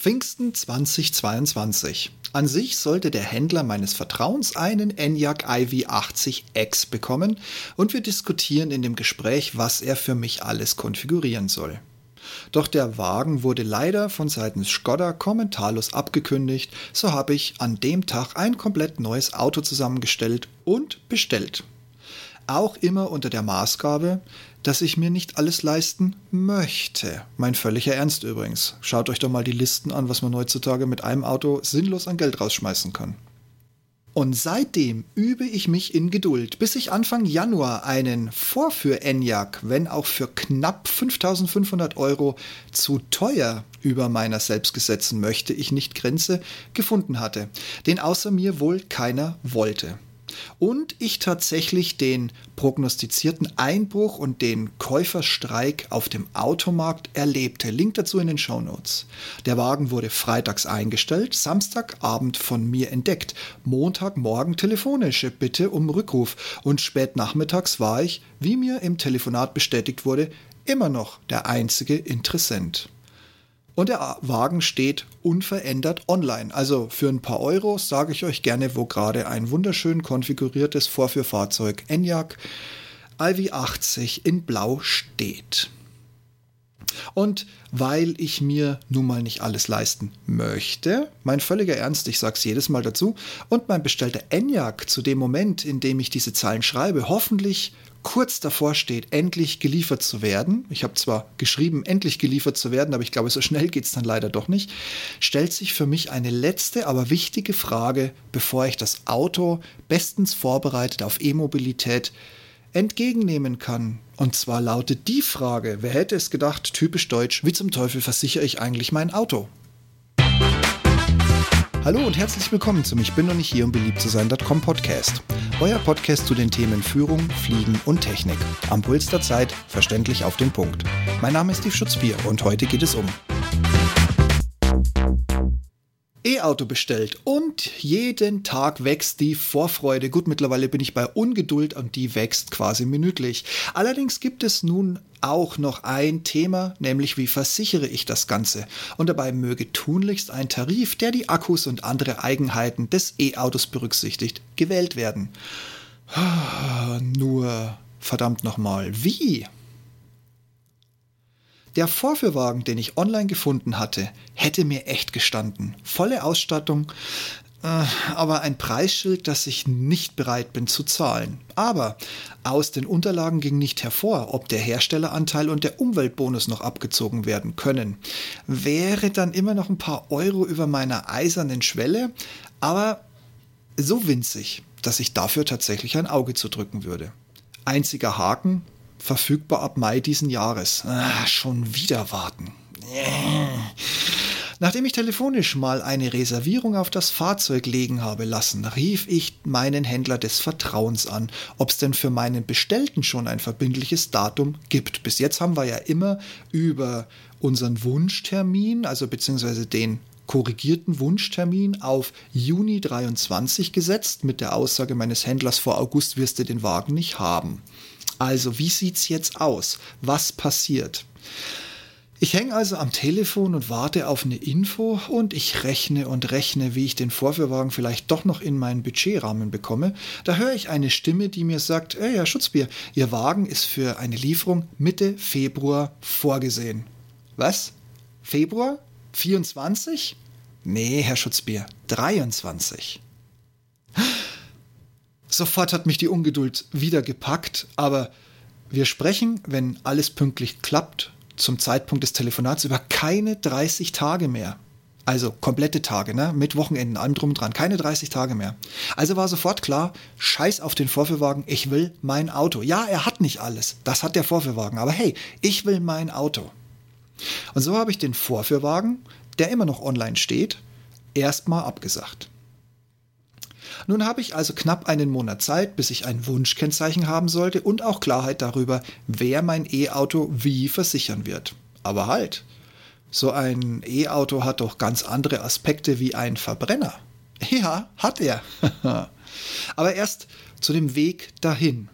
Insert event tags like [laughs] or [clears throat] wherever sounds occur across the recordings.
Pfingsten 2022. An sich sollte der Händler meines Vertrauens einen Enyaq iV80X bekommen und wir diskutieren in dem Gespräch, was er für mich alles konfigurieren soll. Doch der Wagen wurde leider von seitens Skoda kommentarlos abgekündigt, so habe ich an dem Tag ein komplett neues Auto zusammengestellt und bestellt. Auch immer unter der Maßgabe, dass ich mir nicht alles leisten möchte. Mein völliger Ernst übrigens. Schaut euch doch mal die Listen an, was man heutzutage mit einem Auto sinnlos an Geld rausschmeißen kann. Und seitdem übe ich mich in Geduld, bis ich Anfang Januar einen Vorführ-Enyaq, wenn auch für knapp 5500 Euro zu teuer über meiner selbst gesetzten möchte ich nicht Grenze gefunden hatte, den außer mir wohl keiner wollte und ich tatsächlich den prognostizierten Einbruch und den Käuferstreik auf dem Automarkt erlebte. Link dazu in den Show Notes. Der Wagen wurde freitags eingestellt, Samstagabend von mir entdeckt, Montagmorgen telefonische Bitte um Rückruf und spät nachmittags war ich, wie mir im Telefonat bestätigt wurde, immer noch der einzige Interessent. Und der Wagen steht unverändert online. Also für ein paar Euro sage ich euch gerne, wo gerade ein wunderschön konfiguriertes Vorführfahrzeug Enyaq iV80 in Blau steht. Und weil ich mir nun mal nicht alles leisten möchte, mein völliger Ernst, ich sage es jedes Mal dazu, und mein bestellter Enyaq zu dem Moment, in dem ich diese Zahlen schreibe, hoffentlich kurz davor steht, endlich geliefert zu werden, ich habe zwar geschrieben, endlich geliefert zu werden, aber ich glaube, so schnell geht es dann leider doch nicht, stellt sich für mich eine letzte, aber wichtige Frage, bevor ich das Auto bestens vorbereitet auf E-Mobilität entgegennehmen kann. Und zwar lautet die Frage, wer hätte es gedacht, typisch deutsch, wie zum Teufel versichere ich eigentlich mein Auto? Hallo und herzlich willkommen zum Ich bin noch nicht hier, um beliebt zu sein.com Podcast. Euer Podcast zu den Themen Führung, Fliegen und Technik. Am Puls der Zeit, verständlich auf den Punkt. Mein Name ist Steve Schutzbier und heute geht es um E-Auto bestellt und jeden Tag wächst die Vorfreude. Gut, mittlerweile bin ich bei Ungeduld und die wächst quasi minütlich. Allerdings gibt es nun auch noch ein Thema, nämlich wie versichere ich das Ganze. Und dabei möge tunlichst ein Tarif, der die Akkus und andere Eigenheiten des E-Autos berücksichtigt, gewählt werden. Nur verdammt nochmal, wie? Der Vorführwagen, den ich online gefunden hatte, hätte mir echt gestanden. Volle Ausstattung, äh, aber ein Preisschild, das ich nicht bereit bin zu zahlen. Aber aus den Unterlagen ging nicht hervor, ob der Herstelleranteil und der Umweltbonus noch abgezogen werden können. Wäre dann immer noch ein paar Euro über meiner eisernen Schwelle, aber so winzig, dass ich dafür tatsächlich ein Auge zu drücken würde. Einziger Haken, verfügbar ab Mai diesen Jahres. Ah, schon wieder warten. Nachdem ich telefonisch mal eine Reservierung auf das Fahrzeug legen habe lassen, rief ich meinen Händler des Vertrauens an, ob es denn für meinen Bestellten schon ein verbindliches Datum gibt. Bis jetzt haben wir ja immer über unseren Wunschtermin, also beziehungsweise den korrigierten Wunschtermin auf Juni 23 gesetzt, mit der Aussage meines Händlers vor August wirst du den Wagen nicht haben. Also, wie sieht's jetzt aus? Was passiert? Ich hänge also am Telefon und warte auf eine Info und ich rechne und rechne, wie ich den Vorführwagen vielleicht doch noch in meinen Budgetrahmen bekomme. Da höre ich eine Stimme, die mir sagt, ey, Herr Schutzbier, Ihr Wagen ist für eine Lieferung Mitte Februar vorgesehen. Was? Februar? 24? Nee, Herr Schutzbier, 23. Sofort hat mich die Ungeduld wieder gepackt, aber wir sprechen, wenn alles pünktlich klappt, zum Zeitpunkt des Telefonats über keine 30 Tage mehr. Also komplette Tage, ne? Mit Wochenenden, allem drum und dran. Keine 30 Tage mehr. Also war sofort klar, scheiß auf den Vorführwagen, ich will mein Auto. Ja, er hat nicht alles. Das hat der Vorführwagen. Aber hey, ich will mein Auto. Und so habe ich den Vorführwagen, der immer noch online steht, erstmal abgesagt. Nun habe ich also knapp einen Monat Zeit, bis ich ein Wunschkennzeichen haben sollte und auch Klarheit darüber, wer mein E-Auto wie versichern wird. Aber halt, so ein E-Auto hat doch ganz andere Aspekte wie ein Verbrenner. Ja, hat er. [laughs] Aber erst zu dem Weg dahin.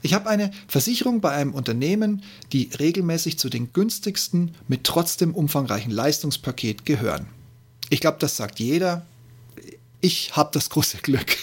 Ich habe eine Versicherung bei einem Unternehmen, die regelmäßig zu den günstigsten mit trotzdem umfangreichen Leistungspaket gehören. Ich glaube, das sagt jeder. Ich habe das große Glück.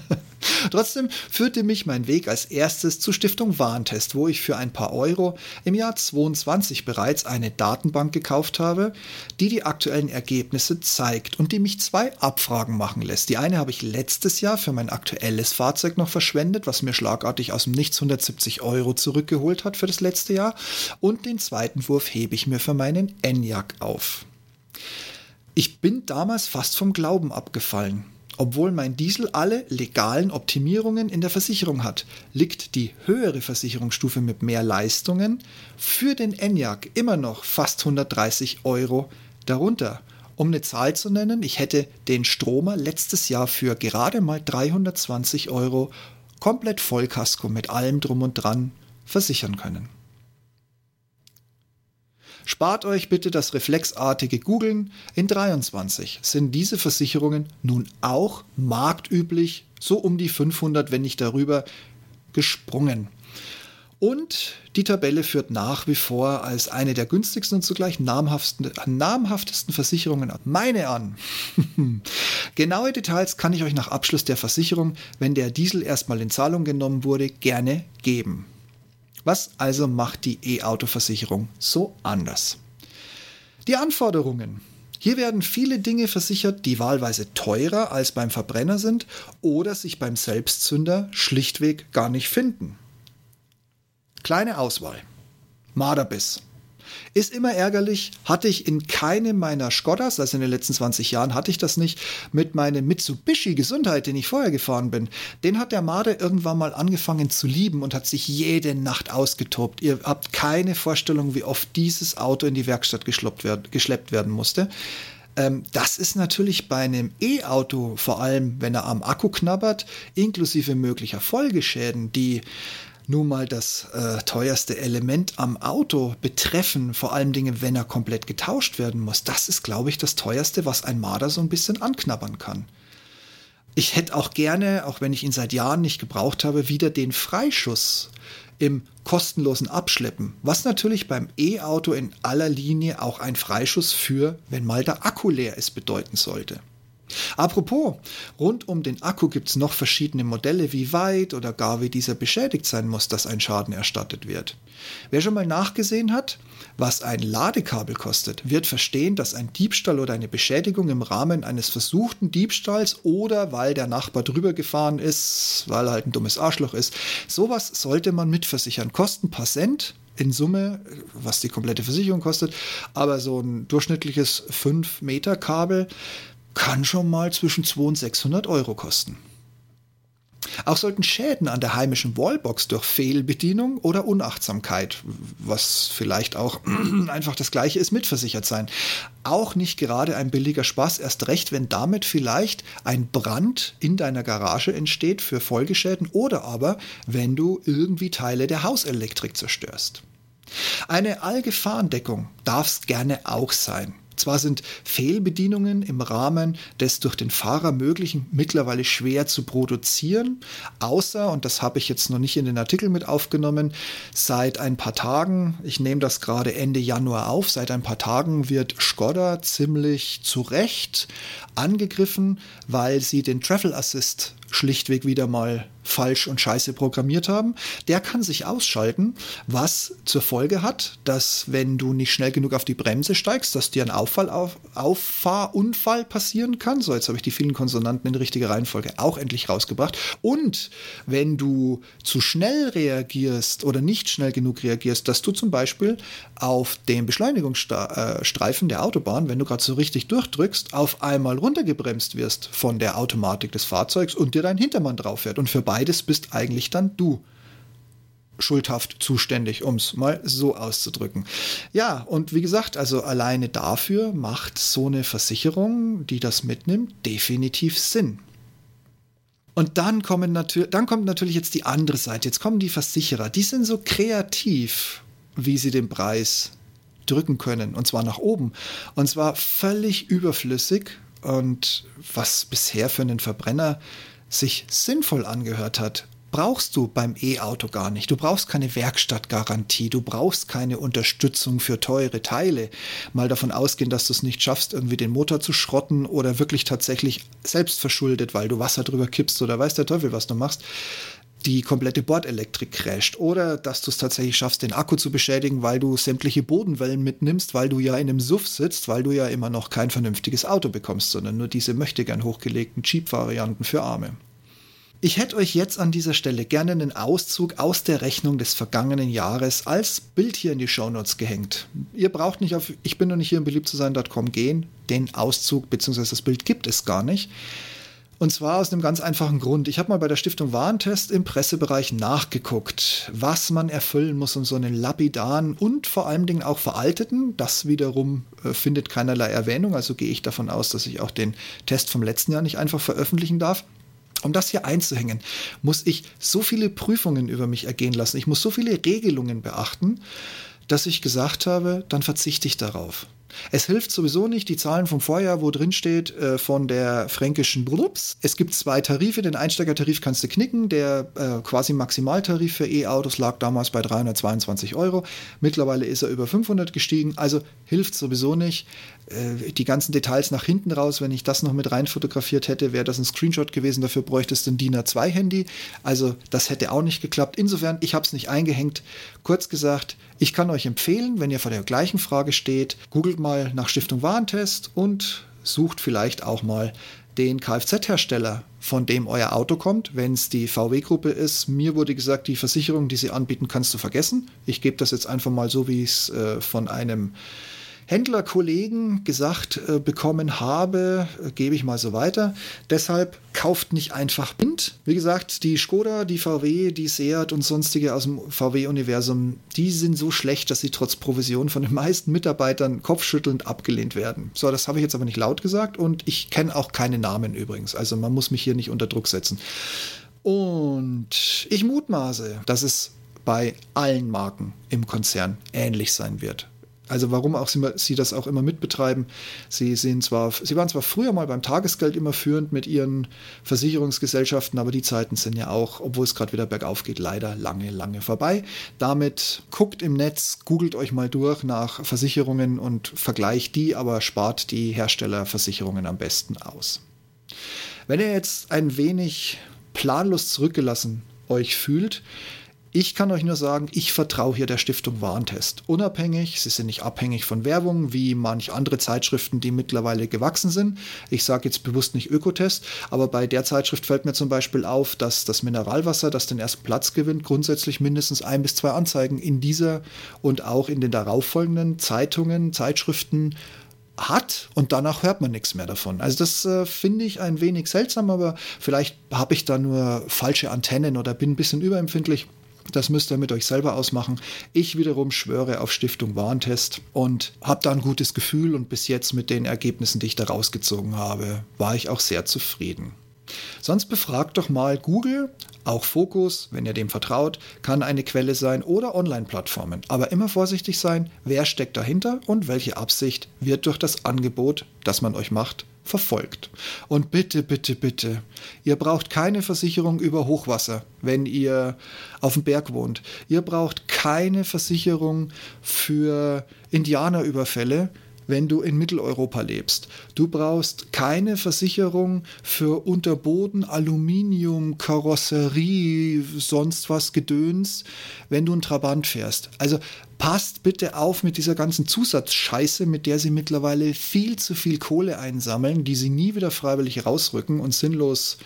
[laughs] Trotzdem führte mich mein Weg als erstes zur Stiftung Warntest, wo ich für ein paar Euro im Jahr 22 bereits eine Datenbank gekauft habe, die die aktuellen Ergebnisse zeigt und die mich zwei Abfragen machen lässt. Die eine habe ich letztes Jahr für mein aktuelles Fahrzeug noch verschwendet, was mir schlagartig aus dem Nichts 170 Euro zurückgeholt hat für das letzte Jahr. Und den zweiten Wurf hebe ich mir für meinen Enyaq auf. Ich bin damals fast vom Glauben abgefallen. Obwohl mein Diesel alle legalen Optimierungen in der Versicherung hat, liegt die höhere Versicherungsstufe mit mehr Leistungen für den Enyaq immer noch fast 130 Euro darunter. Um eine Zahl zu nennen, ich hätte den Stromer letztes Jahr für gerade mal 320 Euro komplett Vollkasko mit allem drum und dran versichern können. Spart euch bitte das reflexartige Googeln. In 23 sind diese Versicherungen nun auch marktüblich, so um die 500, wenn nicht darüber, gesprungen. Und die Tabelle führt nach wie vor als eine der günstigsten und zugleich namhaftesten, namhaftesten Versicherungen meine an. [laughs] Genaue Details kann ich euch nach Abschluss der Versicherung, wenn der Diesel erstmal in Zahlung genommen wurde, gerne geben. Was also macht die E-Auto-Versicherung so anders? Die Anforderungen. Hier werden viele Dinge versichert, die wahlweise teurer als beim Verbrenner sind oder sich beim Selbstzünder schlichtweg gar nicht finden. Kleine Auswahl. Marderbiss. Ist immer ärgerlich, hatte ich in keinem meiner Skodas, also in den letzten 20 Jahren hatte ich das nicht, mit meinem Mitsubishi Gesundheit, den ich vorher gefahren bin. Den hat der Marder irgendwann mal angefangen zu lieben und hat sich jede Nacht ausgetobt. Ihr habt keine Vorstellung, wie oft dieses Auto in die Werkstatt werden, geschleppt werden musste ähm, das ist natürlich bei einem E-Auto, vor allem wenn er am Akku knabbert, inklusive möglicher Folgeschäden, die nun mal das äh, teuerste Element am Auto betreffen, vor allem Dinge, wenn er komplett getauscht werden muss, das ist, glaube ich, das teuerste, was ein Marder so ein bisschen anknabbern kann. Ich hätte auch gerne, auch wenn ich ihn seit Jahren nicht gebraucht habe, wieder den Freischuss im kostenlosen Abschleppen, was natürlich beim E-Auto in aller Linie auch ein Freischuss für, wenn mal der Akku leer ist, bedeuten sollte. Apropos, rund um den Akku gibt es noch verschiedene Modelle, wie weit oder gar wie dieser beschädigt sein muss, dass ein Schaden erstattet wird. Wer schon mal nachgesehen hat, was ein Ladekabel kostet, wird verstehen, dass ein Diebstahl oder eine Beschädigung im Rahmen eines versuchten Diebstahls oder weil der Nachbar drüber gefahren ist, weil er halt ein dummes Arschloch ist, sowas sollte man mitversichern. Kosten paar Cent, in Summe, was die komplette Versicherung kostet, aber so ein durchschnittliches 5 Meter Kabel kann schon mal zwischen 200 und 600 Euro kosten. Auch sollten Schäden an der heimischen Wallbox durch Fehlbedienung oder Unachtsamkeit, was vielleicht auch [clears throat] einfach das gleiche ist, mitversichert sein. Auch nicht gerade ein billiger Spaß, erst recht, wenn damit vielleicht ein Brand in deiner Garage entsteht für Folgeschäden oder aber wenn du irgendwie Teile der Hauselektrik zerstörst. Eine Allgefahrendeckung darf es gerne auch sein. Zwar sind Fehlbedienungen im Rahmen des durch den Fahrer möglichen mittlerweile schwer zu produzieren, außer, und das habe ich jetzt noch nicht in den Artikel mit aufgenommen, seit ein paar Tagen, ich nehme das gerade Ende Januar auf, seit ein paar Tagen wird Skoda ziemlich zu Recht angegriffen, weil sie den Travel Assist schlichtweg wieder mal falsch und scheiße programmiert haben, der kann sich ausschalten, was zur Folge hat, dass wenn du nicht schnell genug auf die Bremse steigst, dass dir ein Auffall, auf, Auffahrunfall passieren kann. So, jetzt habe ich die vielen Konsonanten in richtiger Reihenfolge auch endlich rausgebracht. Und wenn du zu schnell reagierst oder nicht schnell genug reagierst, dass du zum Beispiel auf den Beschleunigungsstreifen der Autobahn, wenn du gerade so richtig durchdrückst, auf einmal runtergebremst wirst von der Automatik des Fahrzeugs und dir dein Hintermann drauf fährt. Und für beides bist eigentlich dann du schuldhaft zuständig, um es mal so auszudrücken. Ja, und wie gesagt, also alleine dafür macht so eine Versicherung, die das mitnimmt, definitiv Sinn. Und dann, kommen dann kommt natürlich jetzt die andere Seite. Jetzt kommen die Versicherer. Die sind so kreativ, wie sie den Preis drücken können. Und zwar nach oben. Und zwar völlig überflüssig. Und was bisher für einen Verbrenner sich sinnvoll angehört hat, brauchst du beim E-Auto gar nicht. Du brauchst keine Werkstattgarantie, du brauchst keine Unterstützung für teure Teile. Mal davon ausgehen, dass du es nicht schaffst, irgendwie den Motor zu schrotten oder wirklich tatsächlich selbst verschuldet, weil du Wasser drüber kippst oder weiß der Teufel, was du machst die komplette Bordelektrik crasht oder dass du es tatsächlich schaffst, den Akku zu beschädigen, weil du sämtliche Bodenwellen mitnimmst, weil du ja in einem Suff sitzt, weil du ja immer noch kein vernünftiges Auto bekommst, sondern nur diese möchtegern hochgelegten Jeep-Varianten für Arme. Ich hätte euch jetzt an dieser Stelle gerne einen Auszug aus der Rechnung des vergangenen Jahres als Bild hier in die Shownotes gehängt. Ihr braucht nicht auf ich bin noch nicht hier im beliebt zu sein.com gehen. Den Auszug bzw. das Bild gibt es gar nicht. Und zwar aus einem ganz einfachen Grund. Ich habe mal bei der Stiftung Warentest im Pressebereich nachgeguckt, was man erfüllen muss, um so einen lapidaren und vor allen Dingen auch veralteten, das wiederum äh, findet keinerlei Erwähnung, also gehe ich davon aus, dass ich auch den Test vom letzten Jahr nicht einfach veröffentlichen darf. Um das hier einzuhängen, muss ich so viele Prüfungen über mich ergehen lassen. Ich muss so viele Regelungen beachten, dass ich gesagt habe, dann verzichte ich darauf. Es hilft sowieso nicht die Zahlen vom Vorjahr, wo drin steht, äh, von der fränkischen Brups. Es gibt zwei Tarife. Den Einsteigertarif kannst du knicken. Der äh, quasi Maximaltarif für E-Autos lag damals bei 322 Euro. Mittlerweile ist er über 500 gestiegen. Also hilft sowieso nicht. Äh, die ganzen Details nach hinten raus, wenn ich das noch mit rein fotografiert hätte, wäre das ein Screenshot gewesen. Dafür bräuchtest du ein DIN A2-Handy. Also das hätte auch nicht geklappt. Insofern, ich habe es nicht eingehängt. Kurz gesagt, ich kann euch empfehlen, wenn ihr vor der gleichen Frage steht, googelt mal nach Stiftung Warentest und sucht vielleicht auch mal den Kfz-Hersteller, von dem euer Auto kommt. Wenn es die VW-Gruppe ist, mir wurde gesagt, die Versicherung, die sie anbieten, kannst du vergessen. Ich gebe das jetzt einfach mal so, wie ich es äh, von einem Händlerkollegen gesagt äh, bekommen habe, äh, gebe ich mal so weiter. Deshalb kauft nicht einfach blind. Wie gesagt, die Skoda, die VW, die Seat und sonstige aus dem VW-Universum, die sind so schlecht, dass sie trotz Provision von den meisten Mitarbeitern kopfschüttelnd abgelehnt werden. So, das habe ich jetzt aber nicht laut gesagt und ich kenne auch keine Namen übrigens. Also man muss mich hier nicht unter Druck setzen. Und ich mutmaße, dass es bei allen Marken im Konzern ähnlich sein wird. Also warum auch sie, sie, das auch immer mitbetreiben. Sie sind zwar, sie waren zwar früher mal beim Tagesgeld immer führend mit ihren Versicherungsgesellschaften, aber die Zeiten sind ja auch, obwohl es gerade wieder bergauf geht, leider lange, lange vorbei. Damit guckt im Netz, googelt euch mal durch nach Versicherungen und vergleicht die, aber spart die Herstellerversicherungen am besten aus. Wenn ihr jetzt ein wenig planlos zurückgelassen euch fühlt, ich kann euch nur sagen, ich vertraue hier der Stiftung Warentest. Unabhängig, sie sind nicht abhängig von Werbung, wie manch andere Zeitschriften, die mittlerweile gewachsen sind. Ich sage jetzt bewusst nicht Ökotest, aber bei der Zeitschrift fällt mir zum Beispiel auf, dass das Mineralwasser, das den ersten Platz gewinnt, grundsätzlich mindestens ein bis zwei Anzeigen in dieser und auch in den darauffolgenden Zeitungen, Zeitschriften hat und danach hört man nichts mehr davon. Also das äh, finde ich ein wenig seltsam, aber vielleicht habe ich da nur falsche Antennen oder bin ein bisschen überempfindlich. Das müsst ihr mit euch selber ausmachen. Ich wiederum schwöre auf Stiftung Warntest und habe da ein gutes Gefühl und bis jetzt mit den Ergebnissen, die ich da rausgezogen habe, war ich auch sehr zufrieden. Sonst befragt doch mal Google, auch Focus, wenn ihr dem vertraut, kann eine Quelle sein oder Online-Plattformen. Aber immer vorsichtig sein, wer steckt dahinter und welche Absicht wird durch das Angebot, das man euch macht, verfolgt. Und bitte, bitte, bitte, ihr braucht keine Versicherung über Hochwasser, wenn ihr auf dem Berg wohnt. Ihr braucht keine Versicherung für Indianerüberfälle, wenn du in Mitteleuropa lebst. Du brauchst keine Versicherung für Unterboden, Aluminium, Karosserie, sonst was Gedöns, wenn du einen Trabant fährst. Also passt bitte auf mit dieser ganzen Zusatzscheiße, mit der sie mittlerweile viel zu viel Kohle einsammeln, die sie nie wieder freiwillig rausrücken und sinnlos,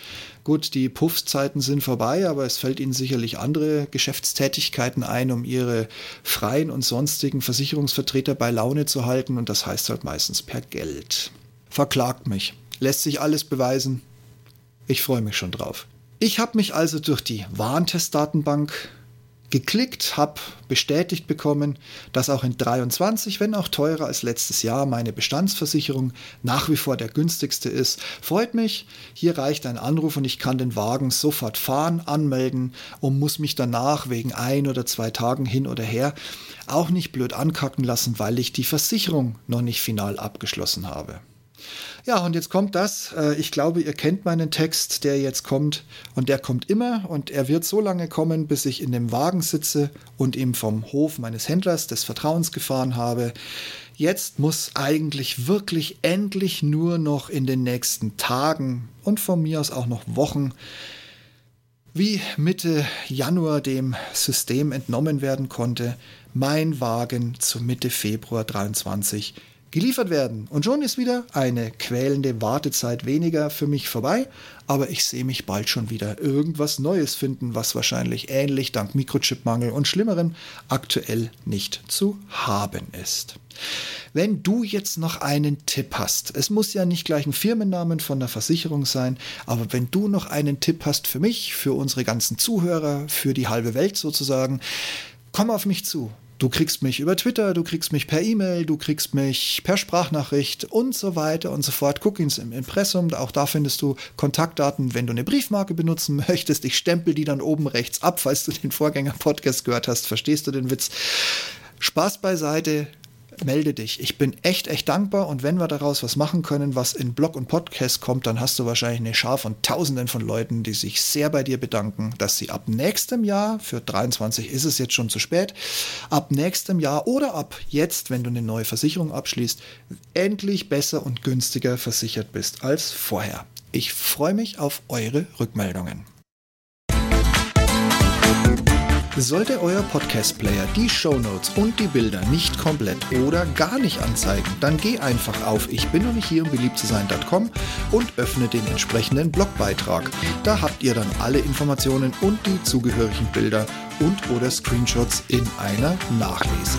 gut, die Puffszeiten sind vorbei, aber es fällt ihnen sicherlich andere Geschäftstätigkeiten ein, um ihre freien und sonstigen Versicherungsvertreter bei Laune zu halten und das heißt halt meistens per Geld. Verklagt mich. Lässt sich alles beweisen. Ich freue mich schon drauf. Ich habe mich also durch die Warntestdatenbank geklickt, habe bestätigt bekommen, dass auch in 23, wenn auch teurer als letztes Jahr, meine Bestandsversicherung nach wie vor der günstigste ist. Freut mich. Hier reicht ein Anruf und ich kann den Wagen sofort fahren, anmelden und muss mich danach wegen ein oder zwei Tagen hin oder her auch nicht blöd ankacken lassen, weil ich die Versicherung noch nicht final abgeschlossen habe. Ja, und jetzt kommt das. Äh, ich glaube, ihr kennt meinen Text, der jetzt kommt. Und der kommt immer. Und er wird so lange kommen, bis ich in dem Wagen sitze und ihm vom Hof meines Händlers des Vertrauens gefahren habe. Jetzt muss eigentlich wirklich endlich nur noch in den nächsten Tagen und von mir aus auch noch Wochen wie Mitte Januar dem System entnommen werden konnte, mein Wagen zu Mitte Februar 23 geliefert werden. Und schon ist wieder eine quälende Wartezeit weniger für mich vorbei, aber ich sehe mich bald schon wieder irgendwas Neues finden, was wahrscheinlich ähnlich dank Mikrochipmangel und Schlimmerem aktuell nicht zu haben ist. Wenn du jetzt noch einen Tipp hast, es muss ja nicht gleich ein Firmennamen von der Versicherung sein, aber wenn du noch einen Tipp hast für mich, für unsere ganzen Zuhörer, für die halbe Welt sozusagen, komm auf mich zu. Du kriegst mich über Twitter, du kriegst mich per E-Mail, du kriegst mich per Sprachnachricht und so weiter und so fort. Guck ins Impressum, auch da findest du Kontaktdaten, wenn du eine Briefmarke benutzen [laughs] möchtest. Ich stempel die dann oben rechts ab, falls du den Vorgänger-Podcast gehört hast. Verstehst du den Witz? Spaß beiseite melde dich. Ich bin echt, echt dankbar und wenn wir daraus was machen können, was in Blog und Podcast kommt, dann hast du wahrscheinlich eine Schar von Tausenden von Leuten, die sich sehr bei dir bedanken, dass sie ab nächstem Jahr, für 23 ist es jetzt schon zu spät, ab nächstem Jahr oder ab jetzt, wenn du eine neue Versicherung abschließt, endlich besser und günstiger versichert bist als vorher. Ich freue mich auf eure Rückmeldungen. Sollte euer Podcast-Player die Shownotes und die Bilder nicht komplett oder gar nicht anzeigen, dann geh einfach auf ich bin noch nicht hier, um beliebt zu sein.com und öffne den entsprechenden Blogbeitrag. Da habt ihr dann alle Informationen und die zugehörigen Bilder und oder Screenshots in einer Nachlese.